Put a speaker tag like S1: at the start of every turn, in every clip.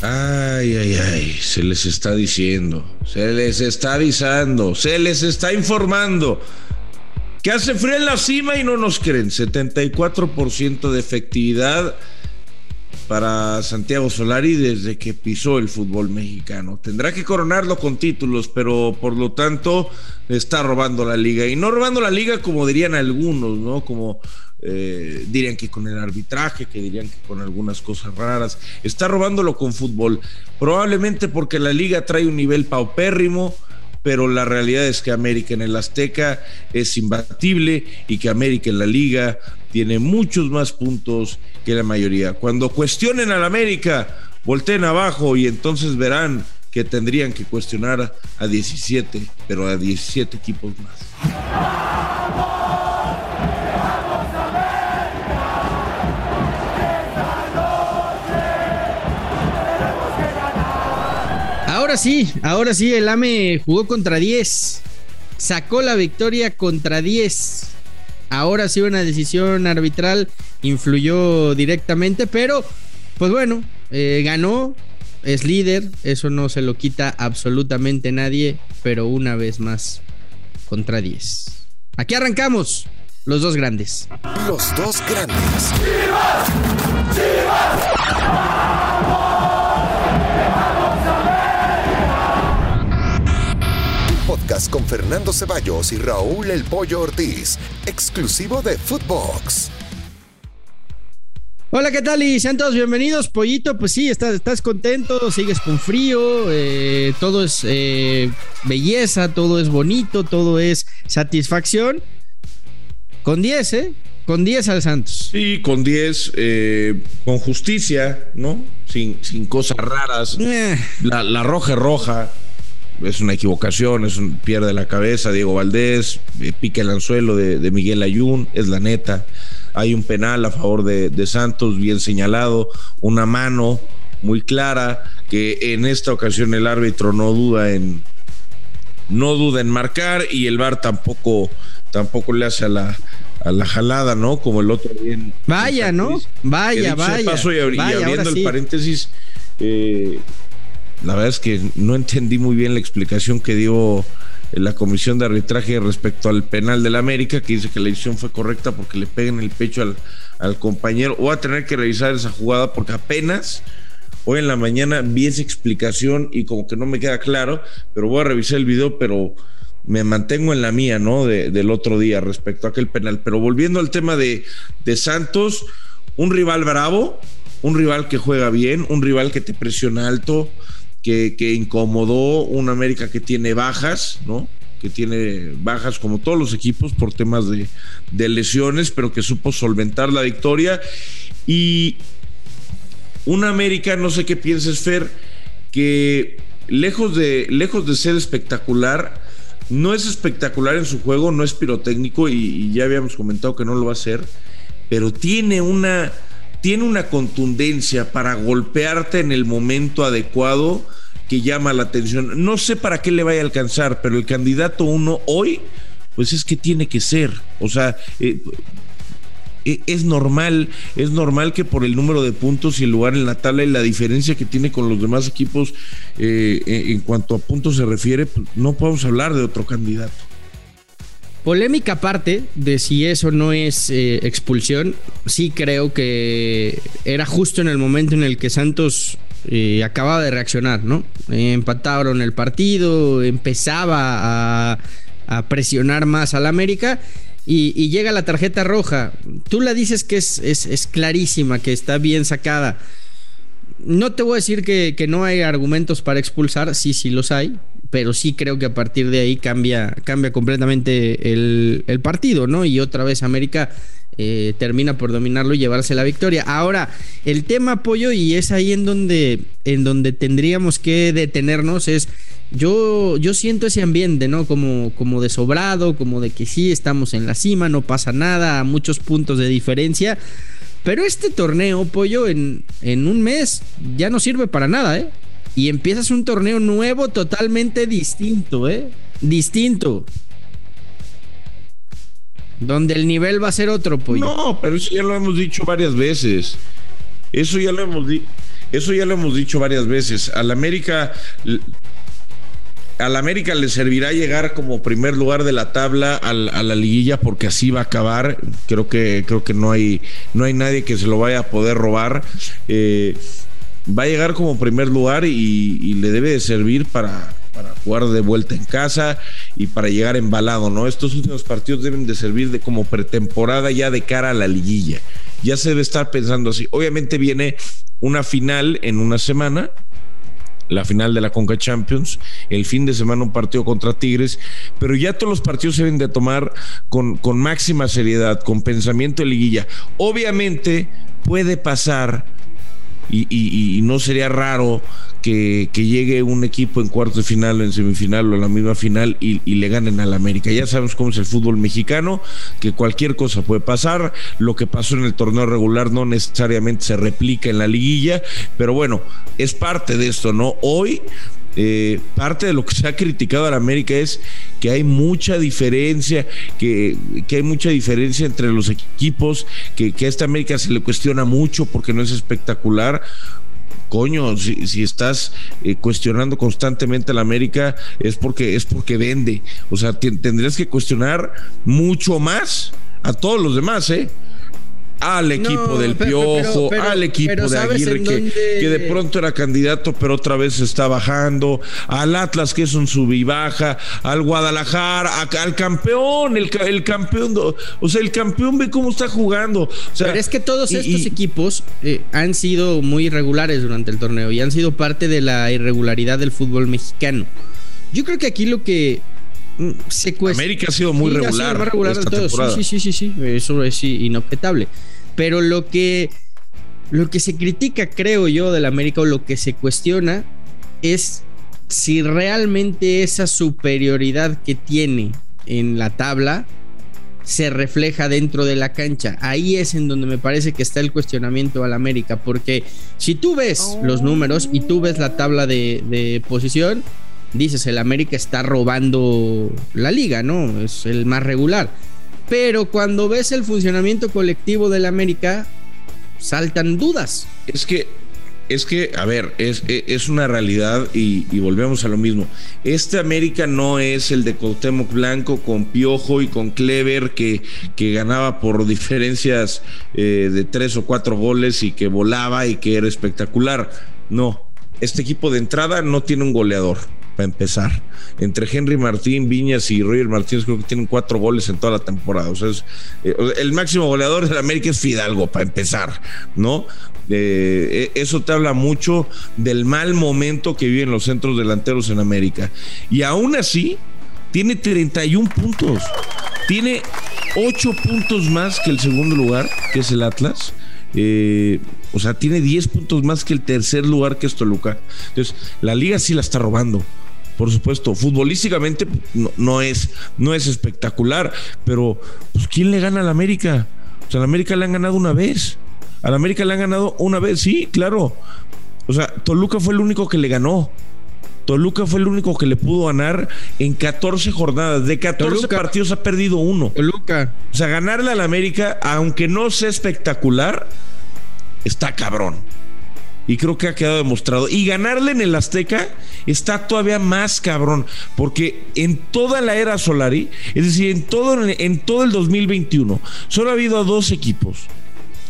S1: Ay, ay, ay, se les está diciendo, se les está avisando, se les está informando que hace frío en la cima y no nos creen. 74% de efectividad para Santiago Solari desde que pisó el fútbol mexicano. Tendrá que coronarlo con títulos, pero por lo tanto está robando la liga. Y no robando la liga como dirían algunos, ¿no? Como eh, dirían que con el arbitraje, que dirían que con algunas cosas raras. Está robándolo con fútbol. Probablemente porque la liga trae un nivel paupérrimo pero la realidad es que América en el Azteca es imbatible y que América en la liga tiene muchos más puntos que la mayoría. Cuando cuestionen al América, volteen abajo y entonces verán que tendrían que cuestionar a 17, pero a 17 equipos más.
S2: Ahora sí, ahora sí, el AME jugó contra 10. Sacó la victoria contra 10. Ahora sí una decisión arbitral influyó directamente, pero pues bueno, eh, ganó, es líder, eso no se lo quita absolutamente nadie, pero una vez más contra 10. Aquí arrancamos, los dos grandes.
S3: Los dos grandes. ¡Chivas! ¡Chivas! Con Fernando Ceballos y Raúl El Pollo Ortiz, exclusivo de Footbox.
S2: Hola, ¿qué tal? Y sean todos bienvenidos, Pollito. Pues sí, estás, estás contento, sigues con frío, eh, todo es eh, belleza, todo es bonito, todo es satisfacción. Con 10, ¿eh? Con 10 al Santos.
S1: Sí, con 10, eh, con justicia, ¿no? Sin, sin cosas raras. La, la roja es roja es una equivocación, es un pierde la cabeza Diego Valdés, eh, pica el anzuelo de, Miguel Ayun, es la neta. Hay un penal a favor de, Santos, bien señalado, una mano muy clara, que en esta ocasión el árbitro no duda en no duda en marcar y el VAR tampoco tampoco le hace a la a la jalada, ¿no? Como el otro bien.
S2: Vaya, ¿no? Vaya, vaya.
S1: y, abriendo el paréntesis, eh, la verdad es que no entendí muy bien la explicación que dio la comisión de arbitraje respecto al penal del América, que dice que la decisión fue correcta porque le peguen el pecho al, compañero. Voy a tener que revisar esa jugada porque apenas hoy en la mañana vi esa explicación y como que no me queda claro, pero voy a revisar el video, pero me mantengo en la mía, ¿no? del otro día respecto a aquel penal. Pero volviendo al tema de, de Santos, un rival bravo, un rival que juega bien, un rival que te presiona alto, que, incomodó un América que tiene bajas, ¿no? que tiene bajas como todos los equipos por temas de, lesiones, pero que supo solventar la victoria. Y un América, no sé qué pienses, Fer, que lejos de, lejos de ser espectacular, no es espectacular en su juego, no es pirotécnico y, y ya habíamos comentado que no lo va a hacer, pero tiene una tiene una contundencia para golpearte en el momento adecuado que llama la atención. No sé para qué le vaya a alcanzar, pero el candidato uno hoy, pues es que tiene que ser. O sea, eh, eh, es normal, es normal que por el número de puntos y el lugar en la tabla y la diferencia que tiene con los demás equipos eh, en cuanto a puntos se refiere, pues, no podemos hablar de otro candidato.
S2: Polémica aparte de si eso no es eh, expulsión, sí creo que era justo en el momento en el que Santos eh, acababa de reaccionar, ¿no? empataron el partido, empezaba a, presionar más al América y, llega la tarjeta roja. Tú la dices que es, es, clarísima, que está bien sacada. No te voy a decir que, que, no hay argumentos para expulsar, sí, sí los hay pero sí creo que a partir de ahí cambia, cambia completamente el, partido, ¿no? Y otra vez América eh, termina por dominarlo y llevarse la victoria. Ahora, el tema apoyo, y es ahí en donde, en donde tendríamos que detenernos, es yo, yo siento ese ambiente, ¿no? Como, como de sobrado, como de que sí, estamos en la cima, no pasa nada, muchos puntos de diferencia. Pero este torneo, pollo, en, en un mes ya no sirve para nada, ¿eh? Y empiezas un torneo nuevo totalmente distinto, ¿eh? Distinto. Donde el nivel va a ser otro, pues.
S1: No, pero eso ya lo hemos dicho varias veces. Eso ya lo hemos dicho. Eso ya lo hemos dicho varias veces. Al América al América le servirá llegar como primer lugar de la tabla a la liguilla porque así va a acabar. Creo que, creo que no, hay, no hay nadie que se lo vaya a poder robar. Eh, va a llegar como primer lugar y, le debe de servir para, para, jugar de vuelta en casa y para llegar embalado, ¿no? Estos últimos partidos deben de servir de como pretemporada ya de cara a la liguilla. Ya se debe estar pensando así. Obviamente viene una final en una semana la final de la Conca Champions, el fin de semana un partido contra Tigres, pero ya todos los partidos se deben de tomar con, con máxima seriedad, con pensamiento de liguilla. Obviamente puede pasar y, no sería raro que, llegue un equipo en cuarto de final, en semifinal o en la misma final y, le ganen al América. Ya sabemos cómo es el fútbol mexicano, que cualquier cosa puede pasar. Lo que pasó en el torneo regular no necesariamente se replica en la liguilla, pero bueno, es parte de esto, ¿no? Hoy eh, parte de lo que se ha criticado a la América es que hay mucha diferencia, que, hay mucha diferencia entre los equipos, que, a esta América se le cuestiona mucho porque no es espectacular coño, si, estás eh, cuestionando constantemente a la América es porque es porque vende. O sea, tendrías que cuestionar mucho más a todos los demás, ¿eh? Al equipo del Piojo, al equipo de Aguirre, que, de pronto era candidato, pero otra vez está bajando, al Atlas, que es un sub y baja, al Guadalajara, al campeón, el, campeón, o sea, el campeón ve cómo está jugando. pero
S2: es que todos estos equipos eh, han sido muy irregulares durante el torneo y han sido parte de la irregularidad del fútbol mexicano. Yo creo que aquí lo que
S1: América ha sido muy regular.
S2: Sí, sí, sí, sí, eso es inobjetable. Pero lo que, lo que se critica, creo yo, del América o lo que se cuestiona es si realmente esa superioridad que tiene en la tabla se refleja dentro de la cancha. Ahí es en donde me parece que está el cuestionamiento al América, porque si tú ves los números y tú ves la tabla de, de posición, dices, el América está robando la liga, ¿no? Es el más regular. Pero cuando ves el funcionamiento colectivo del América, saltan dudas.
S1: Es que, es que, a ver, es, es una realidad y, volvemos a lo mismo. Este América no es el de Cuauhtémoc Blanco con Piojo y con Clever que, que ganaba por diferencias eh, de tres o cuatro goles y que volaba y que era espectacular. No, este equipo de entrada no tiene un goleador para empezar. Entre Henry Martín, Viñas y Roger Martínez creo que tienen cuatro goles en toda la temporada. O sea, eh, el máximo goleador de la América es Fidalgo, para empezar, ¿no? Eh, e, eso te habla mucho del mal momento que viven los centros delanteros en América. Y aún así, tiene 31 puntos. Tiene 8 puntos más que el segundo lugar, que es el Atlas. Eh, o sea, tiene 10 puntos más que el tercer lugar que es Toluca. Entonces, la liga sí la está robando por supuesto, futbolísticamente no, es, no es espectacular, pero pues, ¿quién le gana al América? O sea, al América le han ganado una vez. Al América le han ganado una vez, sí, claro. O sea, Toluca fue el único que le ganó. Toluca fue el único que le pudo ganar en 14 jornadas. De 14 partidos ha perdido uno.
S2: Toluca.
S1: O sea, ganarle al América, aunque no sea espectacular, está cabrón. Y creo que ha quedado demostrado. Y ganarle en el Azteca está todavía más cabrón. Porque en toda la era Solari, es decir, en todo, en todo el 2021, solo ha habido dos equipos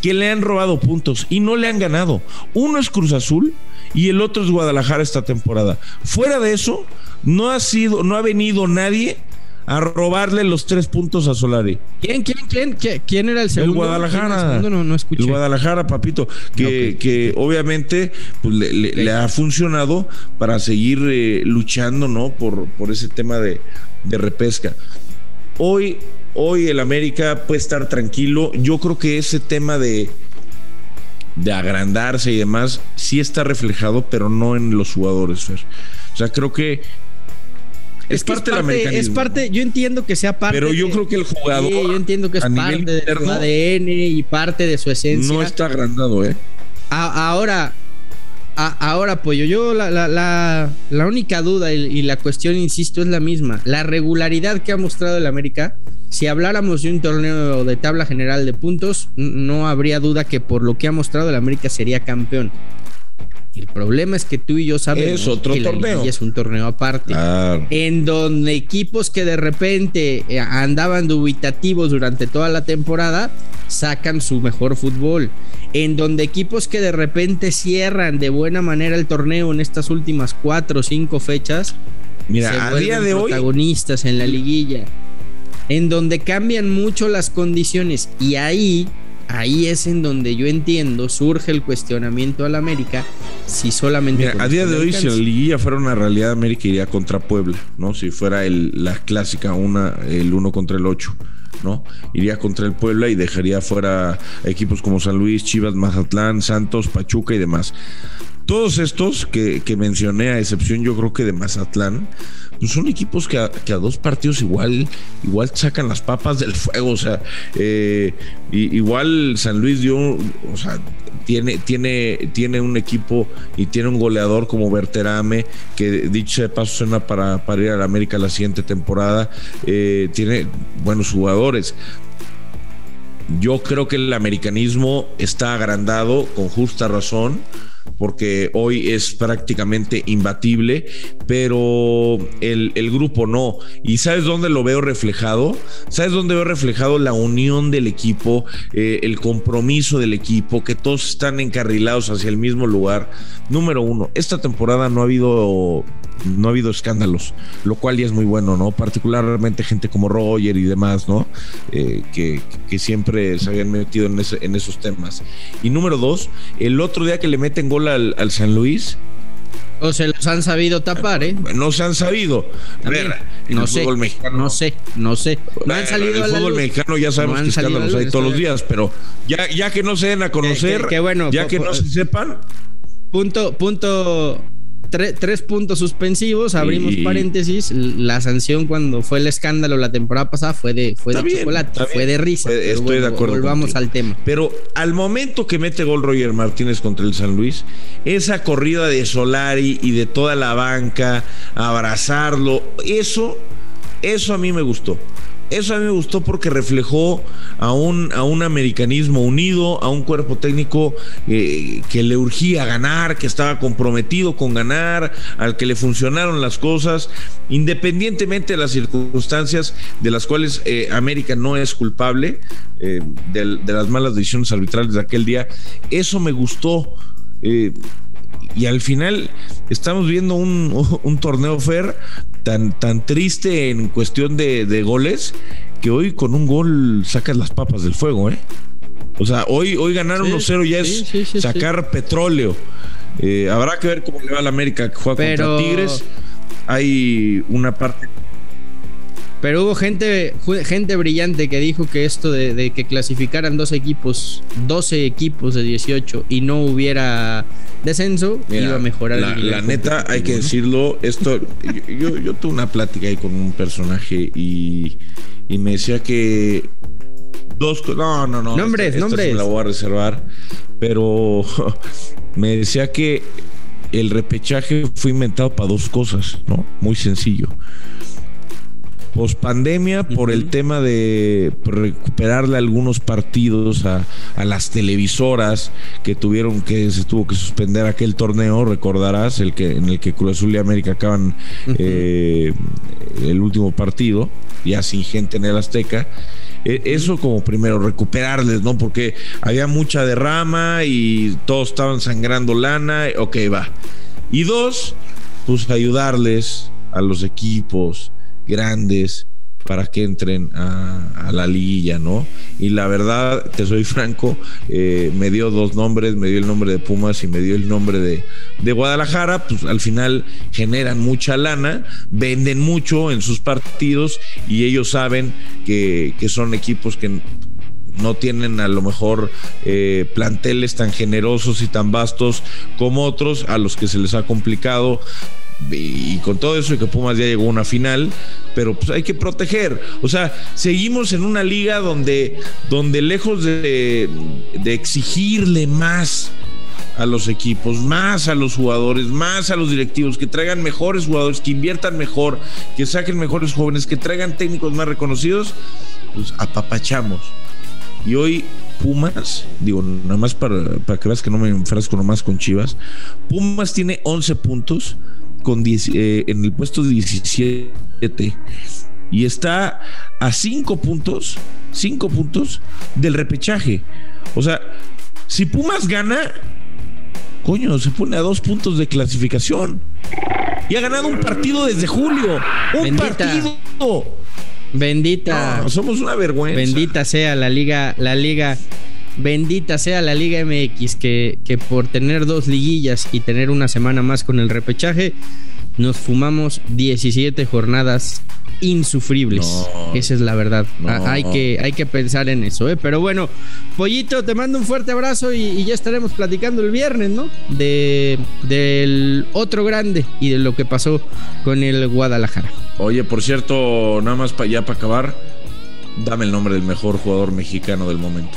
S1: que le han robado puntos y no le han ganado. Uno es Cruz Azul y el otro es Guadalajara esta temporada. Fuera de eso, no ha sido, no ha venido nadie a robarle los tres puntos a Solari.
S2: ¿Quién, quién, quién? ¿Quién era el segundo?
S1: El Guadalajara.
S2: El, no, escuché.
S1: el Guadalajara, papito, que, que obviamente pues, le, ha funcionado para seguir eh, luchando, ¿no? Por, por ese tema de, de repesca. Hoy, hoy el América puede estar tranquilo. Yo creo que ese tema de, de agrandarse y demás sí está reflejado, pero no en los jugadores, Fer. O sea, creo que es, parte, del americanismo.
S2: Es parte, yo entiendo que sea parte.
S1: Pero yo creo que el jugador.
S2: yo entiendo que es parte de su ADN y parte de su esencia.
S1: No está agrandado, ¿eh?
S2: ahora, ahora, Pollo, yo la, la, la, única duda y, la cuestión, insisto, es la misma. La regularidad que ha mostrado el América, si habláramos de un torneo de tabla general de puntos, no habría duda que por lo que ha mostrado el América sería campeón. Problema es que tú y yo sabemos
S1: es otro
S2: que
S1: torneo.
S2: es un torneo aparte. En donde equipos que de repente eh, andaban dubitativos durante toda la temporada sacan su mejor fútbol. En donde equipos que de repente cierran de buena manera el torneo en estas últimas cuatro o cinco fechas.
S1: Mira, a día de
S2: hoy. Protagonistas en la liguilla. En donde cambian mucho las condiciones. Y ahí ahí es en donde yo entiendo, surge el cuestionamiento al América, si solamente...
S1: a día de hoy, si la liguilla fuera una realidad, América iría contra Puebla, ¿no? Si fuera el, la clásica, una, el uno contra el ocho. ¿no? Iría contra el Puebla y dejaría fuera equipos como San Luis, Chivas, Mazatlán, Santos, Pachuca y demás. Todos estos que, que mencioné, a excepción yo creo que de Mazatlán, pues son equipos que a, dos partidos igual, igual sacan las papas del fuego. O sea, eh, igual San Luis dio, o sea, tiene, tiene, tiene un equipo y tiene un goleador como Berterame, que dicho de paso suena para, para ir a la América la siguiente temporada. Eh, tiene buenos jugadores. Yo creo que el americanismo está agrandado con justa razón porque hoy es prácticamente imbatible, pero el, grupo no. ¿Y sabes dónde lo veo reflejado? ¿Sabes dónde veo reflejado la unión del equipo, eh, el compromiso del equipo, que todos están encarrilados hacia el mismo lugar? Número uno, esta temporada no ha habido no ha habido escándalos, lo cual ya es muy bueno, ¿no? Particularmente gente como Roger y demás, ¿no? Eh, que, siempre se habían metido en, en esos temas. Y número dos, el otro día que le meten gol al, San Luis.
S2: O se los han sabido tapar, ¿eh?
S1: No se han sabido. A ver,
S2: no sé, no sé, no sé.
S1: No han salido el fútbol mexicano ya sabemos que escándalos hay todos los días, pero ya, ya que no se den a conocer, bueno, ya que no se sepan.
S2: Punto, punto tres puntos suspensivos, abrimos paréntesis. La sanción cuando fue el escándalo la temporada pasada fue de, fue de chocolate, fue de risa.
S1: estoy de acuerdo.
S2: Volvamos al tema.
S1: Pero al momento que mete gol Roger Martínez contra el San Luis, esa corrida de Solari y de toda la banca, abrazarlo, eso, eso a mí me gustó. Eso a mí me gustó porque reflejó a un, a un americanismo unido, a un cuerpo técnico eh, que le urgía ganar, que estaba comprometido con ganar, al que le funcionaron las cosas, independientemente de las circunstancias de las cuales eh, América no es culpable eh, de, las malas decisiones arbitrales de aquel día. Eso me gustó y al final estamos viendo un, torneo fair tan, tan triste en cuestión de, goles que hoy con un gol sacas las papas del fuego, ¿eh? O sea, hoy, hoy ganar 1-0 ya es sacar petróleo. Eh, habrá que ver cómo le va a la América que juega contra Tigres. Hay una parte
S2: pero hubo gente, gente brillante que dijo que esto de, que clasificaran dos equipos, 12 equipos de 18 y no hubiera descenso, iba a mejorar
S1: la, La neta, hay que decirlo, esto, yo, yo, tuve una plática ahí con un personaje y, y me decía que dos no no no
S2: nombres nombres.
S1: la voy a reservar pero me decía que el repechaje fue inventado para dos cosas no muy sencillo pospandemia por el tema de recuperarle algunos partidos a, las televisoras que tuvieron que se tuvo que suspender aquel torneo, recordarás, el que en el que Cruz Azul y América acaban eh, el último partido, ya sin gente en el Azteca. E, eso como primero, recuperarles, ¿no? Porque había mucha derrama y todos estaban sangrando lana, ok, va. Y dos, pues ayudarles a los equipos, grandes para que entren a, la liguilla, ¿no? Y la verdad, te soy franco, eh, me dio dos nombres, me dio el nombre de Pumas y me dio el nombre de, de Guadalajara, pues al final generan mucha lana, venden mucho en sus partidos y ellos saben que, son equipos que no tienen a lo mejor eh, planteles tan generosos y tan vastos como otros a los que se les ha complicado y con todo eso y que Pumas ya llegó a una final, pero pues hay que proteger. O sea, seguimos en una liga donde, donde lejos de, exigirle más a los equipos, más a los jugadores, más a los directivos, que traigan mejores jugadores, que inviertan mejor, que saquen mejores jóvenes, que traigan técnicos más reconocidos, pues apapachamos. Y hoy Pumas, digo, nada más para, para que veas que no me enfrasco nomás con Chivas. Pumas tiene 11 puntos con eh, en el puesto 17 y está a 5 puntos, 5 puntos del repechaje. O sea, si Pumas gana, coño, se pone a dos puntos de clasificación. Y ha ganado un partido desde julio. Un partido.
S2: Bendita.
S1: somos una vergüenza.
S2: Bendita sea la liga, la liga. Bendita sea la Liga MX que, que por tener dos liguillas y tener una semana más con el repechaje, nos fumamos 17 jornadas insufribles. Esa es la verdad. Ah, hay, que, hay que pensar en eso, ¿eh? Pero bueno, Pollito, te mando un fuerte abrazo y, ya estaremos platicando el viernes, ¿no? De, del otro grande y de lo que pasó con el Guadalajara.
S1: Oye, por cierto, nada más para ya para acabar, dame el nombre del mejor jugador mexicano del momento.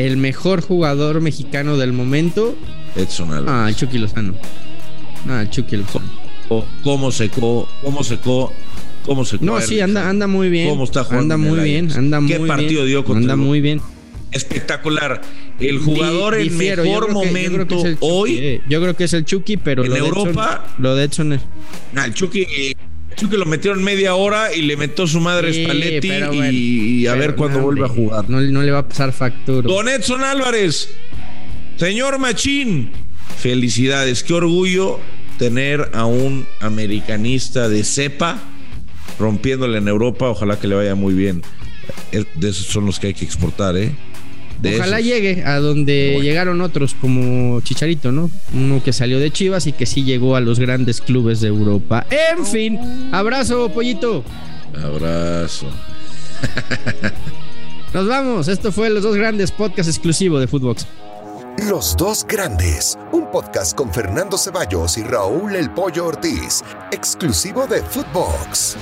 S2: El mejor jugador mexicano del momento.
S1: Edson Álvarez.
S2: Ah, el Chucky Lozano. Ah, el Chucky Lozano
S1: cómo secó, cómo secó, cómo secó.
S2: No, sí, anda, anda muy bien.
S1: Cómo está
S2: jugando. Anda muy bien, anda muy
S1: ¿Qué partido dio
S2: contra Anda muy bien.
S1: Espectacular. El jugador en mejor momento hoy.
S2: Yo creo que es el Chucky, pero
S1: en Europa.
S2: lo de Edson es.
S1: el Chucky. Chucky lo metieron media hora y le metió su madre Spalletti y, a ver cuándo vuelve a jugar.
S2: No, no, le va a pasar factura.
S1: Don Edson Álvarez, señor Machín, felicidades, qué orgullo tener a un americanista de cepa rompiéndole en Europa, ojalá que le vaya muy bien. De esos son los que hay que exportar, ¿eh?
S2: Ojalá llegue a donde llegaron otros como Chicharito, ¿no? Uno que salió de Chivas y que sí llegó a los grandes clubes de Europa. En fin, abrazo, pollito.
S1: Abrazo.
S2: Nos vamos. Esto fue los dos grandes podcasts exclusivos de Footbox.
S3: Los dos grandes, un podcast con Fernando Ceballos y Raúl El Pollo Ortiz, exclusivo de Footbox.